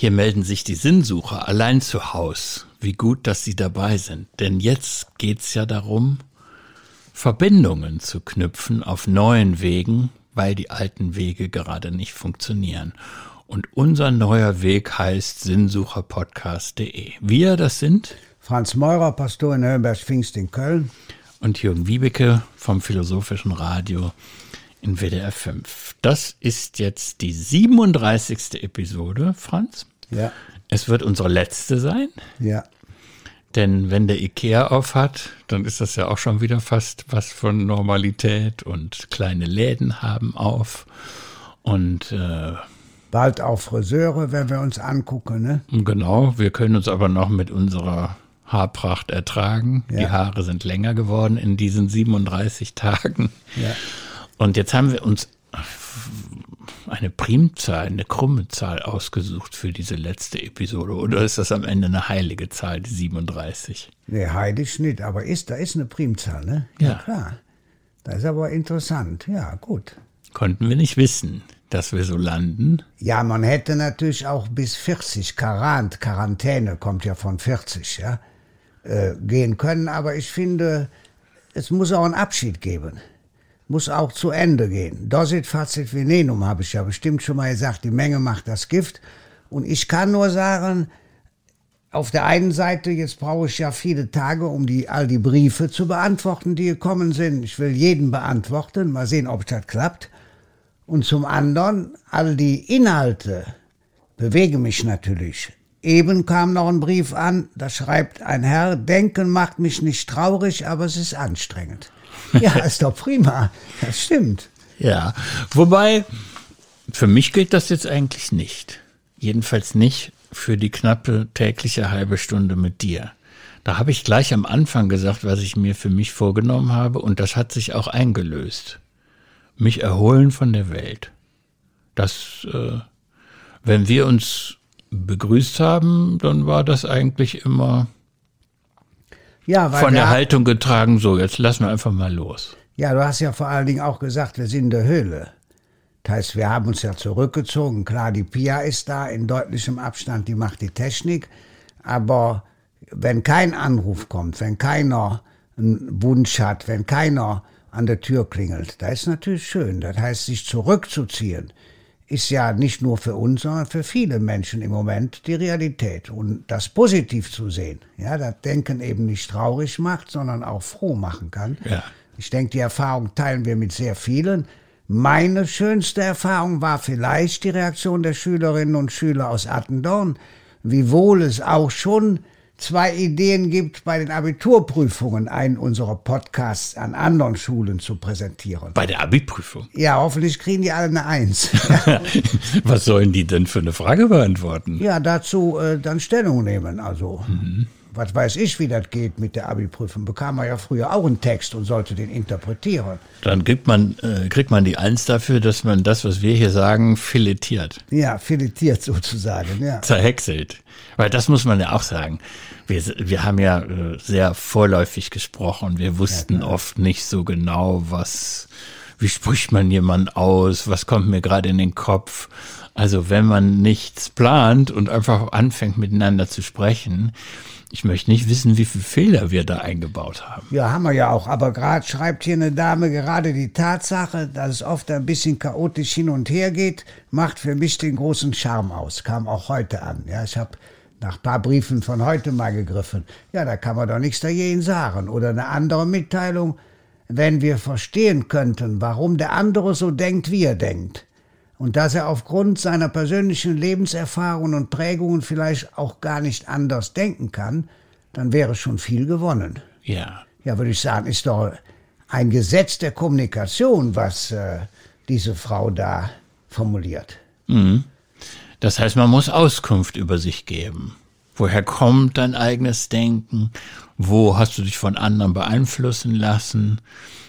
Hier melden sich die Sinnsucher allein zu Haus. Wie gut, dass sie dabei sind. Denn jetzt geht's ja darum, Verbindungen zu knüpfen auf neuen Wegen, weil die alten Wege gerade nicht funktionieren. Und unser neuer Weg heißt sinnsucherpodcast.de. Wir, das sind Franz Meurer, Pastor in Höllenberg-Pfingst in Köln. Und Jürgen Wiebeke vom Philosophischen Radio in WDR 5. Das ist jetzt die 37. Episode, Franz. Ja. Es wird unsere letzte sein. Ja. Denn wenn der Ikea auf hat, dann ist das ja auch schon wieder fast was von Normalität und kleine Läden haben auf. Und äh, bald auch Friseure, wenn wir uns angucken. Ne? Genau, wir können uns aber noch mit unserer Haarpracht ertragen. Ja. Die Haare sind länger geworden in diesen 37 Tagen. Ja. Und jetzt haben wir uns eine Primzahl, eine krumme Zahl ausgesucht für diese letzte Episode. Oder ist das am Ende eine heilige Zahl, die 37? Nee, heilig nicht, aber ist, da ist eine Primzahl, ne? Ja. ja klar. Das ist aber interessant. Ja, gut. Konnten wir nicht wissen, dass wir so landen? Ja, man hätte natürlich auch bis 40, Quarant, Quarantäne kommt ja von 40, ja, äh, gehen können, aber ich finde, es muss auch einen Abschied geben muss auch zu Ende gehen. Dosit facit venenum, habe ich ja bestimmt schon mal gesagt, die Menge macht das Gift. Und ich kann nur sagen, auf der einen Seite, jetzt brauche ich ja viele Tage, um die, all die Briefe zu beantworten, die gekommen sind. Ich will jeden beantworten, mal sehen, ob das klappt. Und zum anderen, all die Inhalte bewegen mich natürlich. Eben kam noch ein Brief an, da schreibt ein Herr, Denken macht mich nicht traurig, aber es ist anstrengend. Ja, ist doch prima. Das stimmt. Ja, wobei, für mich gilt das jetzt eigentlich nicht. Jedenfalls nicht für die knappe tägliche halbe Stunde mit dir. Da habe ich gleich am Anfang gesagt, was ich mir für mich vorgenommen habe, und das hat sich auch eingelöst. Mich erholen von der Welt. Das, äh, wenn wir uns begrüßt haben, dann war das eigentlich immer ja, von der Haltung getragen, so, jetzt lassen wir einfach mal los. Ja, du hast ja vor allen Dingen auch gesagt, wir sind in der Höhle. Das heißt, wir haben uns ja zurückgezogen. Klar, die Pia ist da in deutlichem Abstand, die macht die Technik. Aber wenn kein Anruf kommt, wenn keiner einen Wunsch hat, wenn keiner an der Tür klingelt, da ist natürlich schön. Das heißt, sich zurückzuziehen, ist ja nicht nur für uns, sondern für viele Menschen im Moment die Realität. Und das positiv zu sehen, ja, das Denken eben nicht traurig macht, sondern auch froh machen kann. Ja. Ich denke, die Erfahrung teilen wir mit sehr vielen. Meine schönste Erfahrung war vielleicht die Reaktion der Schülerinnen und Schüler aus Attendorn, wiewohl es auch schon zwei Ideen gibt, bei den Abiturprüfungen einen unserer Podcasts an anderen Schulen zu präsentieren. Bei der Abiprüfung? Ja, hoffentlich kriegen die alle eine Eins. Was sollen die denn für eine Frage beantworten? Ja, dazu äh, dann Stellung nehmen. Also, mhm. Was weiß ich, wie das geht mit der Abiprüfung. Bekam man ja früher auch einen Text und sollte den interpretieren. Dann kriegt man, äh, kriegt man die Eins dafür, dass man das, was wir hier sagen, filetiert. Ja, filetiert sozusagen, ja. Zerhäckselt. Weil das muss man ja auch sagen. Wir, wir haben ja äh, sehr vorläufig gesprochen. Wir wussten ja, oft nicht so genau, was, wie spricht man jemand aus, was kommt mir gerade in den Kopf. Also wenn man nichts plant und einfach anfängt miteinander zu sprechen, ich möchte nicht wissen, wie viele Fehler wir da eingebaut haben. Ja, haben wir ja auch. Aber gerade schreibt hier eine Dame gerade die Tatsache, dass es oft ein bisschen chaotisch hin und her geht, macht für mich den großen Charme aus. Kam auch heute an. Ja, ich habe nach ein paar Briefen von heute mal gegriffen. Ja, da kann man doch nichts dagegen sagen. Oder eine andere Mitteilung, wenn wir verstehen könnten, warum der andere so denkt, wie er denkt, und dass er aufgrund seiner persönlichen Lebenserfahrungen und Prägungen vielleicht auch gar nicht anders denken kann, dann wäre schon viel gewonnen. Ja. Ja, würde ich sagen, ist doch ein Gesetz der Kommunikation, was äh, diese Frau da formuliert. Mhm. Das heißt, man muss Auskunft über sich geben. Woher kommt dein eigenes Denken? Wo hast du dich von anderen beeinflussen lassen?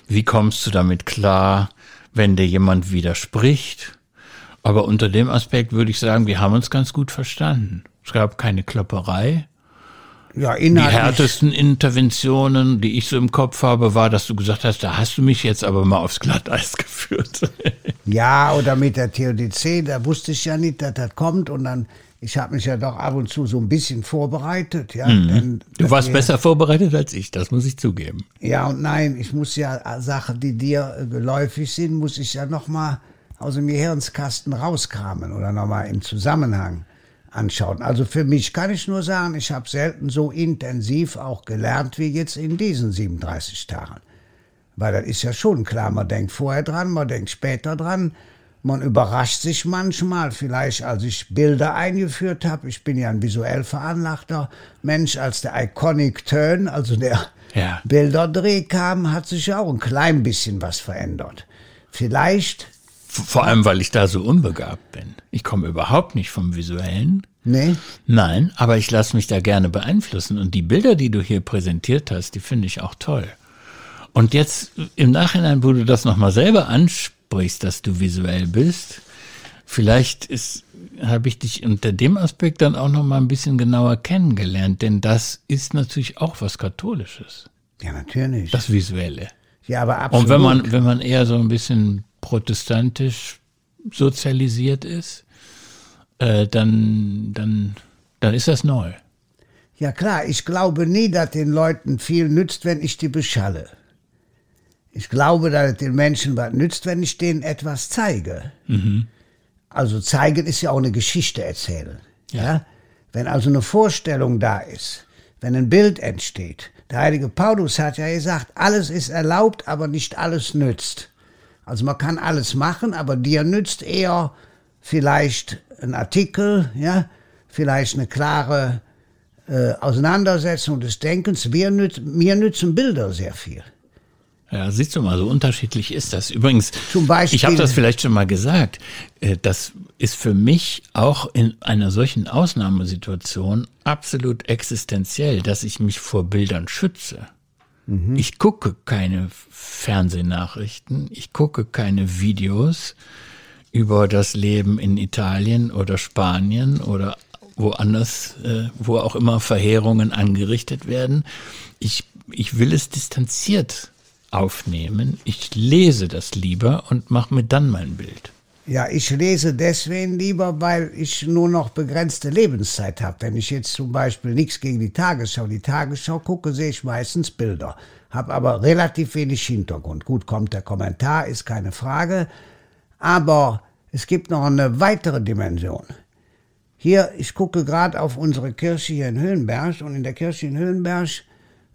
Wie kommst du damit klar, wenn dir jemand widerspricht? Aber unter dem Aspekt würde ich sagen, wir haben uns ganz gut verstanden. Es gab keine Klopperei, ja, Die härtesten Interventionen, die ich so im Kopf habe, war, dass du gesagt hast, da hast du mich jetzt aber mal aufs Glatteis geführt. ja, oder mit der TODC, da wusste ich ja nicht, dass das kommt und dann ich habe mich ja doch ab und zu so ein bisschen vorbereitet. Ja, Mhm. denn, Du warst besser vorbereitet als ich, das muss ich zugeben. Ja und nein, ich muss ja äh, Sachen, die dir äh, geläufig sind, muss ich ja nochmal aus dem Gehirnskasten rauskramen oder nochmal im Zusammenhang anschauen. Also für mich kann ich nur sagen, ich habe selten so intensiv auch gelernt wie jetzt in diesen 37 Tagen. Weil das ist ja schon klar, man denkt vorher dran, man denkt später dran. Man überrascht sich manchmal, vielleicht als ich Bilder eingeführt habe. Ich bin ja ein visuell veranlagter Mensch, als der Iconic Turn, also der Ja. Bilderdreh kam, hat sich ja auch ein klein bisschen was verändert. Vielleicht, Vor allem, weil ich da so unbegabt bin. Ich komme überhaupt nicht vom Visuellen. ne? Nein, aber ich lasse mich da gerne beeinflussen. Und die Bilder, die du hier präsentiert hast, die finde ich auch toll. Und jetzt im Nachhinein, wo du das nochmal selber ansprichst, dass du visuell bist, vielleicht ist, habe ich dich unter dem Aspekt dann auch nochmal ein bisschen genauer kennengelernt, denn das ist natürlich auch was Katholisches, Ja, natürlich. das Visuelle. ja, aber absolut. Und wenn man, wenn man eher so ein bisschen protestantisch sozialisiert ist, äh, dann, dann, dann ist das neu. Ja klar, ich glaube nie, dass den Leuten viel nützt, wenn ich die beschalle. Ich glaube, dass es den Menschen was nützt, wenn ich denen etwas zeige. Also zeigen ist ja auch eine Geschichte erzählen. Ja. Wenn also eine Vorstellung da ist, wenn ein Bild entsteht. Der heilige Paulus hat ja gesagt, alles ist erlaubt, aber nicht alles nützt. Also man kann alles machen, aber dir nützt eher vielleicht ein Artikel, ja, vielleicht eine klare äh, Auseinandersetzung des Denkens. Mir, nütz, mir nützen Bilder sehr viel. Ja, siehst du mal, so unterschiedlich ist das. Übrigens, Zum Beispiel- ich habe das vielleicht schon mal gesagt, äh, das ist für mich auch in einer solchen Ausnahmesituation absolut existenziell, dass ich mich vor Bildern schütze. Ich gucke keine Fernsehnachrichten, ich gucke keine Videos über das Leben in Italien oder Spanien oder woanders, äh, wo auch immer Verheerungen angerichtet werden. Ich, ich will es distanziert aufnehmen. Ich lese das lieber und mache mir dann mein Bild. Ja, ich lese deswegen lieber, weil ich nur noch begrenzte Lebenszeit habe. Wenn ich jetzt zum Beispiel nichts gegen die Tagesschau, die Tagesschau gucke, sehe ich meistens Bilder, habe aber relativ wenig Hintergrund. Gut, kommt der Kommentar, ist keine Frage, aber es gibt noch eine weitere Dimension. Hier, ich gucke gerade auf unsere Kirche hier in Höhenberg und in der Kirche in Höhenberg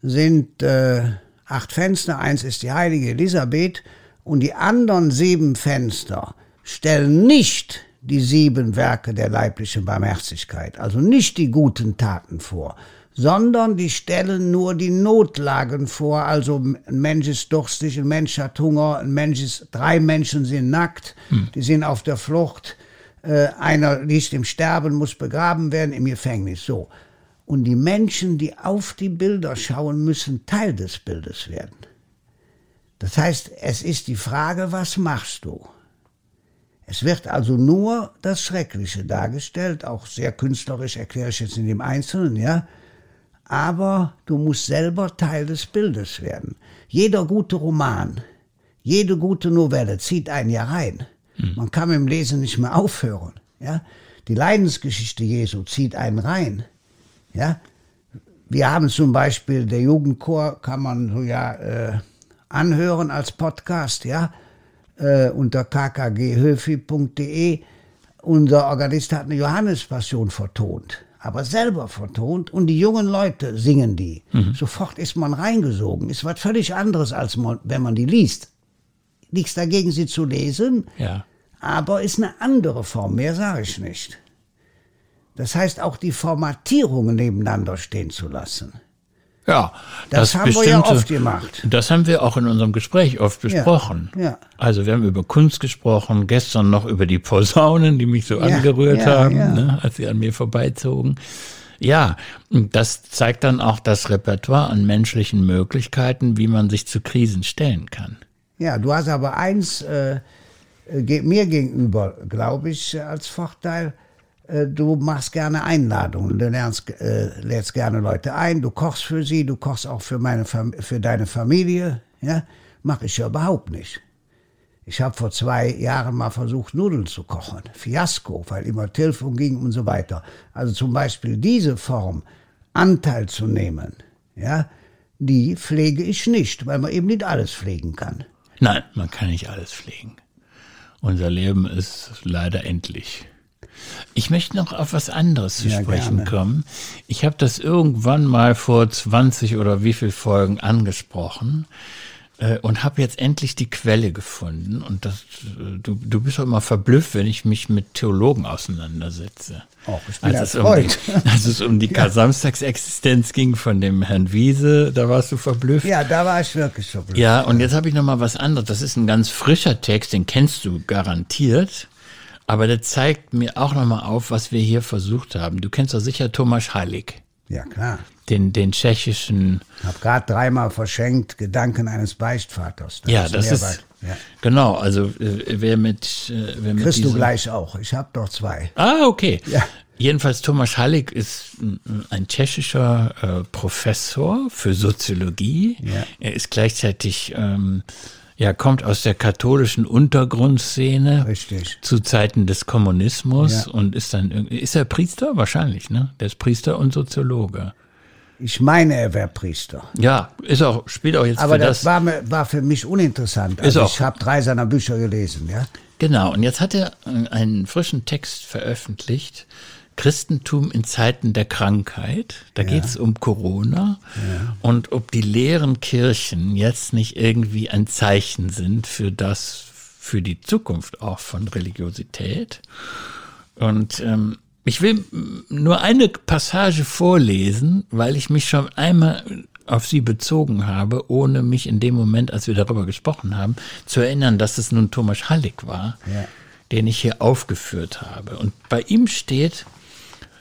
sind äh, acht Fenster, eins ist die heilige Elisabeth und die anderen sieben Fenster stellen nicht die sieben Werke der leiblichen Barmherzigkeit, also nicht die guten Taten vor, sondern die stellen nur die Notlagen vor, also ein Mensch ist durstig, ein Mensch hat Hunger, ein Mensch ist, drei Menschen sind nackt, die sind auf der Flucht, äh, einer liegt im Sterben, muss begraben werden im Gefängnis, so. Und die Menschen, die auf die Bilder schauen, müssen Teil des Bildes werden. Das heißt, es ist die Frage, was machst du? Es wird also nur das Schreckliche dargestellt, auch sehr künstlerisch erkläre ich jetzt in dem Einzelnen, ja. Aber du musst selber Teil des Bildes werden. Jeder gute Roman, jede gute Novelle zieht einen ja rein. Man kann mit dem Lesen nicht mehr aufhören, ja. Die Leidensgeschichte Jesu zieht einen rein, ja. Wir haben zum Beispiel, der Jugendchor kann man so ja äh, anhören als Podcast, ja, äh, unter kkghöfi.de. Unser Organist hat eine Johannespassion vertont, aber selber vertont und die jungen Leute singen die. Sofort ist man reingesogen. Ist was völlig anderes, als man, wenn man die liest. Nichts dagegen, sie zu lesen, Ja. aber ist eine andere Form, mehr sage ich nicht. Das heißt auch die Formatierungen nebeneinander stehen zu lassen. Ja, Das haben wir ja oft gemacht. Das haben wir auch in unserem Gespräch oft besprochen. ja. Also wir haben über Kunst gesprochen, gestern noch über die Posaunen, die mich so Ja, angerührt ja, haben, ja. Ne, als sie an mir vorbeizogen. Ja, das zeigt dann auch das Repertoire an menschlichen Möglichkeiten, wie man sich zu Krisen stellen kann. Ja, du hast aber eins äh, äh, mir gegenüber, glaube ich, äh, als Vorteil. Äh, du machst gerne Einladungen, du lernst, äh, lädst gerne Leute ein, du kochst für sie, du kochst auch für, meine Fam für deine Familie. Ja? Mache ich ja überhaupt nicht. Ich habe vor zwei Jahren mal versucht, Nudeln zu kochen. Fiasko, weil immer Telefon ging und so weiter. Also zum Beispiel diese Form, Anteil zu nehmen, ja, die pflege ich nicht, weil man eben nicht alles pflegen kann. Nein, man kann nicht alles pflegen. Unser Leben ist leider endlich. Ich möchte noch auf was anderes zu Ja, sprechen gerne. kommen. Ich habe das irgendwann mal vor 20 oder wie viel Folgen angesprochen äh, und habe jetzt endlich die Quelle gefunden. Und das, äh, du, du bist auch immer verblüfft, wenn ich mich mit Theologen auseinandersetze. Och, ich bin als, es um die, als es um die Kar-Samstagsexistenz ging von dem Herrn Wiese, da warst du verblüfft. Ja, da war ich wirklich blöd. Ja, und jetzt habe ich noch mal was anderes. Das ist ein ganz frischer Text, den kennst du garantiert. Aber der zeigt mir auch noch mal auf, was wir hier versucht haben. Du kennst doch sicher Tomasz Halik, Ja, klar. den, den tschechischen. Ich habe gerade dreimal verschenkt Gedanken eines Beichtvaters. ja, das ist Ja. genau. Also äh, wer mit, äh, wer mit Kriegst du diesem- gleich auch. Ich habe doch zwei. Ah, okay. Ja. Jedenfalls Tomasz Halik ist ein- ein tschechischer äh, Professor für Soziologie. Ja. Er ist gleichzeitig, ähm, ja, kommt aus der katholischen Untergrundszene Richtig. zu Zeiten des Kommunismus Ja. und ist dann irgendwie, ist er Priester? Wahrscheinlich, ne? Der ist Priester und Soziologe. Ich meine, er wäre Priester. Ja, ist auch, spielt auch jetzt Aber das, das. war, mir, war für mich uninteressant. Also auch. ich habe drei seiner Bücher gelesen. Ja? Genau, und jetzt hat er einen frischen Text veröffentlicht. Christentum in Zeiten der Krankheit. Da geht es um Corona und ob die leeren Kirchen jetzt nicht irgendwie ein Zeichen sind für das, für die Zukunft auch von Religiosität. Und ähm, ich will nur eine Passage vorlesen, weil ich mich schon einmal auf sie bezogen habe, ohne mich in dem Moment, als wir darüber gesprochen haben, zu erinnern, dass es nun Thomas Hallig war, Ja. den ich hier aufgeführt habe. Und bei ihm steht,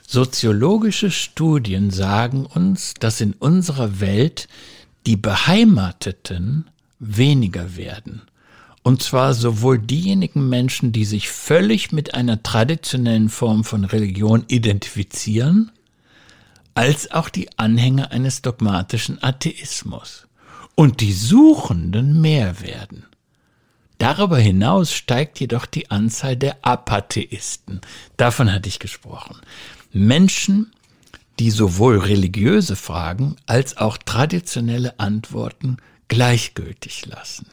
soziologische Studien sagen uns, dass in unserer Welt die Beheimateten weniger werden. Und zwar sowohl diejenigen Menschen, die sich völlig mit einer traditionellen Form von Religion identifizieren, als auch die Anhänger eines dogmatischen Atheismus. Und die Suchenden mehr werden. Darüber hinaus steigt jedoch die Anzahl der Apatheisten. Davon hatte ich gesprochen. Menschen, die sowohl religiöse Fragen als auch traditionelle Antworten gleichgültig lassen.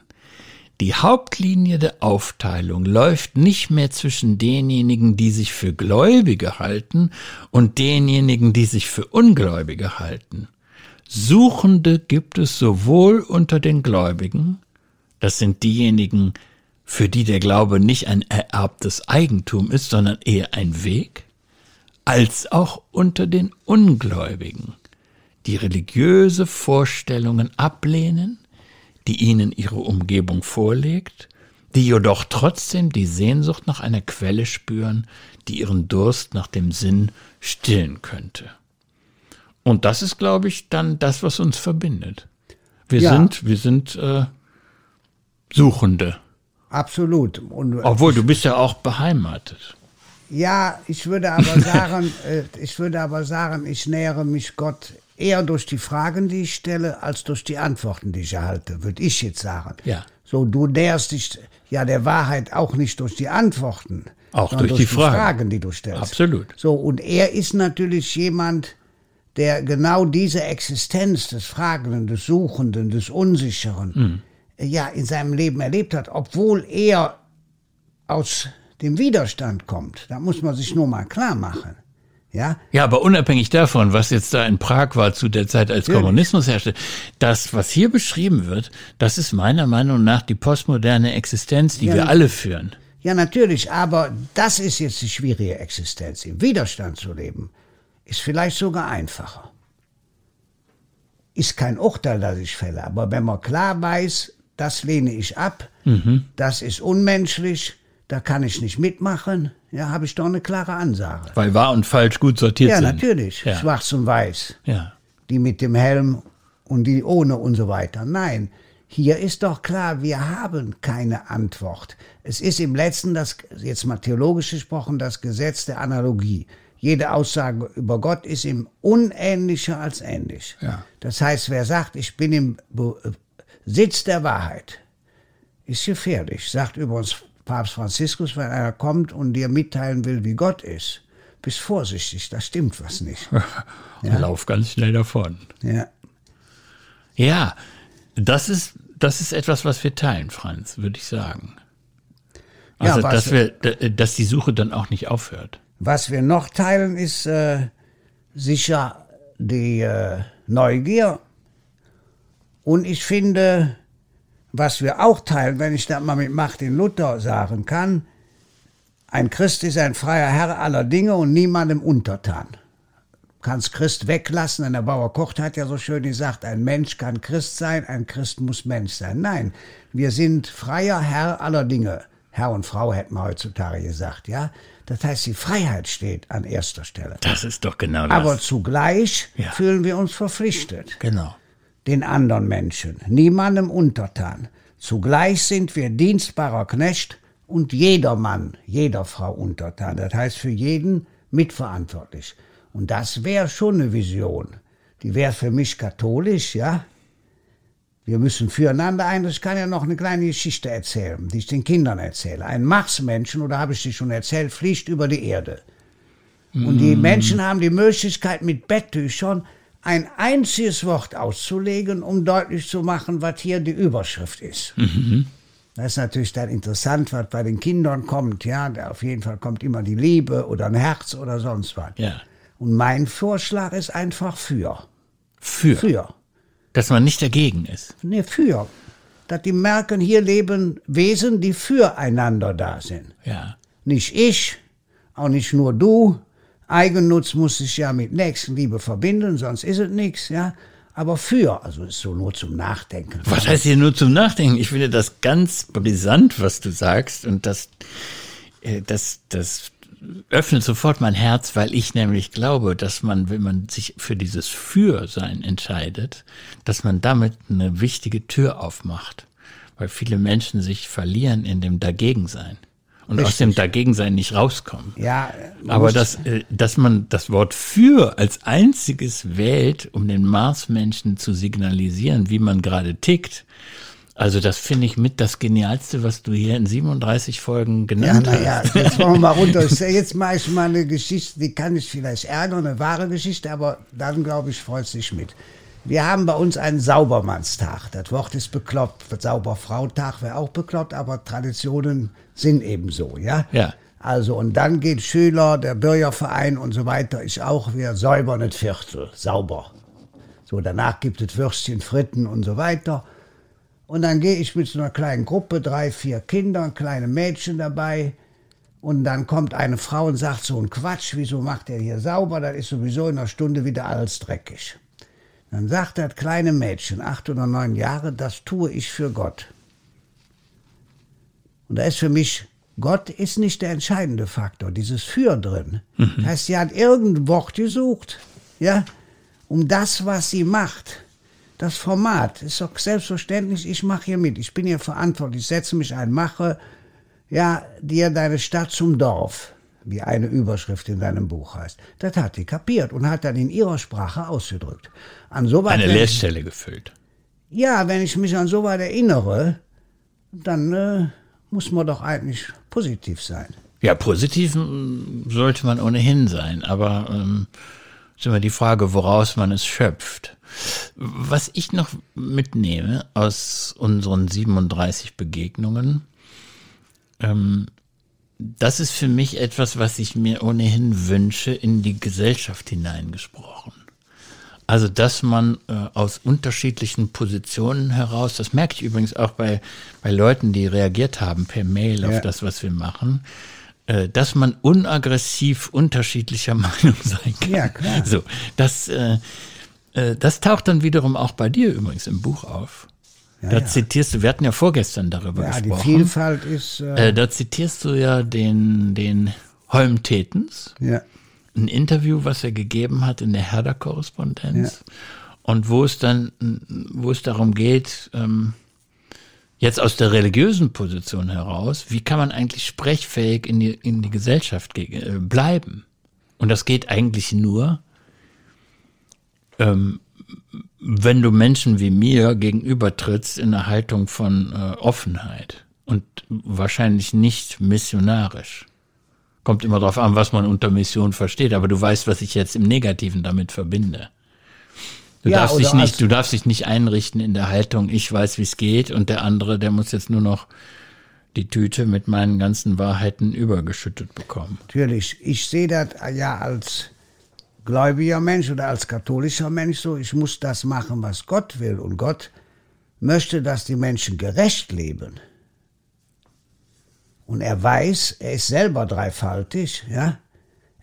Die Hauptlinie der Aufteilung läuft nicht mehr zwischen denjenigen, die sich für Gläubige halten und denjenigen, die sich für Ungläubige halten. Suchende gibt es sowohl unter den Gläubigen, das sind diejenigen, für die der Glaube nicht ein ererbtes Eigentum ist, sondern eher ein Weg, als auch unter den Ungläubigen, die religiöse Vorstellungen ablehnen, die ihnen ihre Umgebung vorlegt, die jedoch trotzdem die Sehnsucht nach einer Quelle spüren, die ihren Durst nach dem Sinn stillen könnte. Und das ist, glaube ich, dann das, was uns verbindet. Wir Ja. sind, wir sind äh, Suchende. Absolut. Und, Obwohl, du bist ja auch beheimatet. Ja, ich würde aber sagen, äh, ich würde aber sagen, ich nähere mich Gott eher durch die Fragen, die ich stelle, als durch die Antworten, die ich erhalte, würde ich jetzt sagen. Ja. So, du näherst dich ja der Wahrheit auch nicht durch die Antworten, Auch sondern durch die Fragen. die du stellst. Absolut. So, und er ist natürlich jemand, der genau diese Existenz des Fragenden, des Suchenden, des Unsicheren, Hm. äh, ja, in seinem Leben erlebt hat, obwohl er aus dem Widerstand kommt. Da muss man sich nur mal klar machen. Ja, Ja, aber unabhängig davon, was jetzt da in Prag war zu der Zeit, als Kommunismus herrschte, das, was hier beschrieben wird, das ist meiner Meinung nach die postmoderne Existenz, die Ja. wir alle führen. ja, natürlich, aber das ist jetzt die schwierige Existenz. Im Widerstand zu leben, ist vielleicht sogar einfacher. Ist kein Urteil, das ich fälle, aber wenn man klar weiß, das lehne ich ab, das ist unmenschlich, da kann ich nicht mitmachen, ja, habe ich doch eine klare Ansage. Weil wahr und falsch gut sortiert Ja, sind. natürlich, Ja. schwarz und weiß. Ja. die mit dem Helm und die ohne und so weiter. Nein, hier ist doch klar, wir haben keine Antwort. Es ist im letzten, das, jetzt mal theologisch gesprochen, das Gesetz der Analogie. Jede Aussage über Gott ist ihm unähnlicher als ähnlich. Ja. Das heißt, wer sagt, ich bin im Sitz der Wahrheit, ist gefährlich. Sagt übrigens Papst Franziskus, wenn einer kommt und dir mitteilen will, wie Gott ist, bist vorsichtig, da stimmt was nicht. ja. Lauf ganz schnell davon. Ja. Ja, das ist, das ist etwas, was wir teilen, Franz, würde ich sagen. Also, ja, dass, wir, dass die Suche dann auch nicht aufhört. Was wir noch teilen, ist äh, sicher die äh, Neugier. Und ich finde, was wir auch teilen, wenn ich das mal mit Martin Luther sagen kann, ein Christ ist ein freier Herr aller Dinge und niemandem untertan. Du kannst Christ weglassen, denn der Bauer Kocht hat ja so schön gesagt, ein Mensch kann Christ sein, ein Christ muss Mensch sein. Nein, wir sind freier Herr aller Dinge. Herr und Frau hätten wir heutzutage gesagt, ja. Das heißt, die Freiheit steht an erster Stelle. Das ist doch genau das. Aber zugleich ja. fühlen wir uns verpflichtet. Genau. Den anderen Menschen, niemandem untertan. Zugleich sind wir dienstbarer Knecht und jedermann, jeder Frau untertan. Das heißt, für jeden mitverantwortlich. Und das wäre schon eine Vision. Die wäre für mich katholisch, ja. Wir müssen füreinander ein. Ich kann ja noch eine kleine Geschichte erzählen, die ich den Kindern erzähle. Ein Marsmenschen, oder habe ich die schon erzählt, fliegt über die Erde. Und die mm. Menschen haben die Möglichkeit, mit Betttüchern ein einziges Wort auszulegen, um deutlich zu machen, was hier die Überschrift ist. Mhm. Das ist natürlich dann interessant, was bei den Kindern kommt. Ja, auf jeden Fall kommt immer die Liebe oder ein Herz oder sonst was. Ja. Und mein Vorschlag ist einfach für. Für? Für. Dass man nicht dagegen ist. Nee, für. Dass die merken, hier leben Wesen, die füreinander da sind. Ja. Nicht ich, auch nicht nur du. Eigennutz muss sich ja mit Nächstenliebe verbinden, sonst ist es nichts, ja. Aber für, also ist so nur zum Nachdenken. Was heißt hier nur zum Nachdenken? Ich finde das ganz brisant, was du sagst. Und das, äh, das, das öffnet sofort mein Herz, weil ich nämlich glaube, dass man, wenn man sich für dieses Für-Sein entscheidet, dass man damit eine wichtige Tür aufmacht, weil viele Menschen sich verlieren in dem Dagegensein und Richtig. aus dem Dagegensein nicht rauskommen. Ja, aber dass, äh, dass man das Wort für als einziges wählt, um den Marsmenschen zu signalisieren, wie man gerade tickt, also das finde ich mit das Genialste, was du hier in 37 Folgen genannt ja, na hast. Ja, jetzt wollen wir mal runter. Jetzt mache ich mal eine Geschichte, die kann ich vielleicht ärgern, eine wahre Geschichte, aber dann, glaube ich, freut sich mit. Wir haben bei uns einen Saubermannstag. Das Wort ist bekloppt. Sauberfrautag wäre auch bekloppt, aber Traditionen sind eben so, ja? Ja. Also, und dann geht Schüler, der Bürgerverein und so weiter, ich auch, wir säubern das Viertel, sauber. So, danach gibt es Würstchen, Fritten und so weiter. Und dann gehe ich mit so einer kleinen Gruppe, drei, vier Kinder, kleine Mädchen dabei. Und dann kommt eine Frau und sagt so ein Quatsch, wieso macht er hier sauber? Das ist sowieso in einer Stunde wieder alles dreckig. Dann sagt das kleine Mädchen, acht oder neun Jahre, das tue ich für Gott. Und da ist für mich, Gott ist nicht der entscheidende Faktor, dieses Für drin. Mhm. Das heißt, sie hat irgendein Wort gesucht, ja, um das, was sie macht das Format ist doch selbstverständlich, ich mache hier mit, ich bin hier verantwortlich, ich setze mich ein, mache ja dir deine Stadt zum Dorf, wie eine Überschrift in deinem Buch heißt. Das hat die kapiert und hat dann in ihrer Sprache ausgedrückt. An so eine Leerstelle ich, gefüllt. Ja, wenn ich mich an so weit erinnere, dann äh, muss man doch eigentlich positiv sein. Ja, positiv hm, sollte man ohnehin sein, aber ähm, ist immer die Frage, woraus man es schöpft. Was ich noch mitnehme aus unseren 37 Begegnungen, ähm, das ist für mich etwas, was ich mir ohnehin wünsche, in die Gesellschaft hineingesprochen. Also, dass man äh, aus unterschiedlichen Positionen heraus, das merke ich übrigens auch bei, bei Leuten, die reagiert haben per Mail auf ja. das, was wir machen, äh, dass man unaggressiv unterschiedlicher Meinung sein kann. Ja, klar. So, das, äh, äh, das taucht dann wiederum auch bei dir übrigens im Buch auf. Ja, da ja. zitierst du, wir hatten ja vorgestern darüber ja, gesprochen. Die Vielfalt ist. Äh, äh, da zitierst du ja den, den Holm Tetens. Ja. Ein Interview, was er gegeben hat in der Herder-Korrespondenz. Ja. Und wo es dann, wo es darum geht, ähm, jetzt aus der religiösen Position heraus, wie kann man eigentlich sprechfähig in die, in die Gesellschaft bleiben? Und das geht eigentlich nur, ähm, wenn du Menschen wie mir gegenübertrittst in einer Haltung von äh, Offenheit und wahrscheinlich nicht missionarisch. Kommt immer darauf an, was man unter Mission versteht, aber du weißt, was ich jetzt im Negativen damit verbinde. Du, Ja, darfst dich nicht, du darfst dich nicht einrichten in der Haltung, ich weiß, wie es geht, und der andere, der muss jetzt nur noch die Tüte mit meinen ganzen Wahrheiten übergeschüttet bekommen. Natürlich, ich sehe das ja als gläubiger Mensch oder als katholischer Mensch so, ich muss das machen, was Gott will. Und Gott möchte, dass die Menschen gerecht leben. Und er weiß, er ist selber dreifaltig, ja.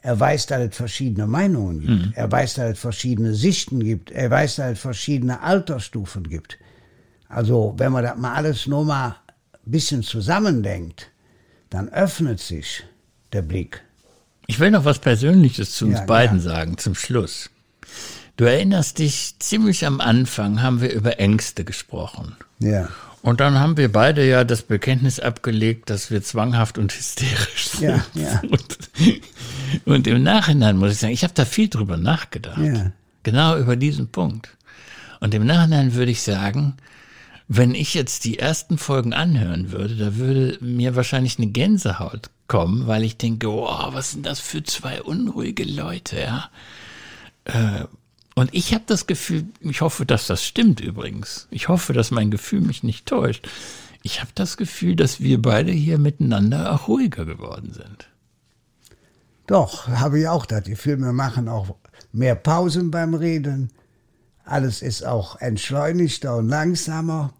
Er weiß, dass es verschiedene Meinungen gibt. Er weiß, dass es verschiedene Sichten gibt. Er weiß, dass es verschiedene Altersstufen gibt. Also, wenn man das mal alles nur mal ein bisschen zusammendenkt, dann öffnet sich der Blick. Ich will noch was Persönliches zu uns Ja, beiden ja. sagen, zum Schluss. Du erinnerst dich, ziemlich am Anfang haben wir über Ängste gesprochen. Ja. Und dann haben wir beide ja das Bekenntnis abgelegt, dass wir zwanghaft und hysterisch sind. Ja, ja. Und, und im Nachhinein muss ich sagen, ich habe da viel drüber nachgedacht. Ja. Genau über diesen Punkt. Und im Nachhinein würde ich sagen, wenn ich jetzt die ersten Folgen anhören würde, da würde mir wahrscheinlich eine Gänsehaut kommen, weil ich denke, wow, was sind das für zwei unruhige Leute, ja? Äh, Und ich habe das Gefühl, ich hoffe, dass das stimmt übrigens. Ich hoffe, dass mein Gefühl mich nicht täuscht. Ich habe das Gefühl, dass wir beide hier miteinander auch ruhiger geworden sind. Doch, habe ich auch das. Die Filme machen auch mehr Pausen beim Reden. Alles ist auch entschleunigter und langsamer.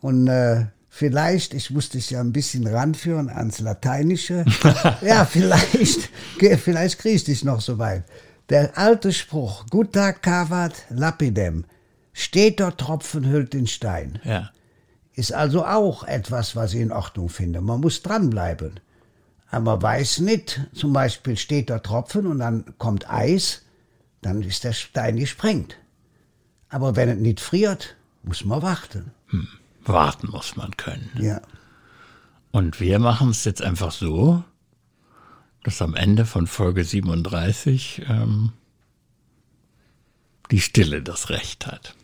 Und äh, vielleicht, ich muss dich ja ein bisschen ranführen ans Lateinische. ja, vielleicht, vielleicht kriege ich dich noch so weit. Der alte Spruch, gutta cavat lapidem, steter Tropfen hüllt den Stein. Ja. Ist also auch etwas, was ich in Ordnung finde. Man muss dranbleiben. Aber man weiß nicht, zum Beispiel steht der Tropfen und dann kommt Eis, dann ist der Stein gesprengt. Aber wenn es nicht friert, muss man warten. Warten muss man können. Ja. Und wir machen es jetzt einfach so, dass am Ende von Folge 37 ähm, die Stille das Recht hat.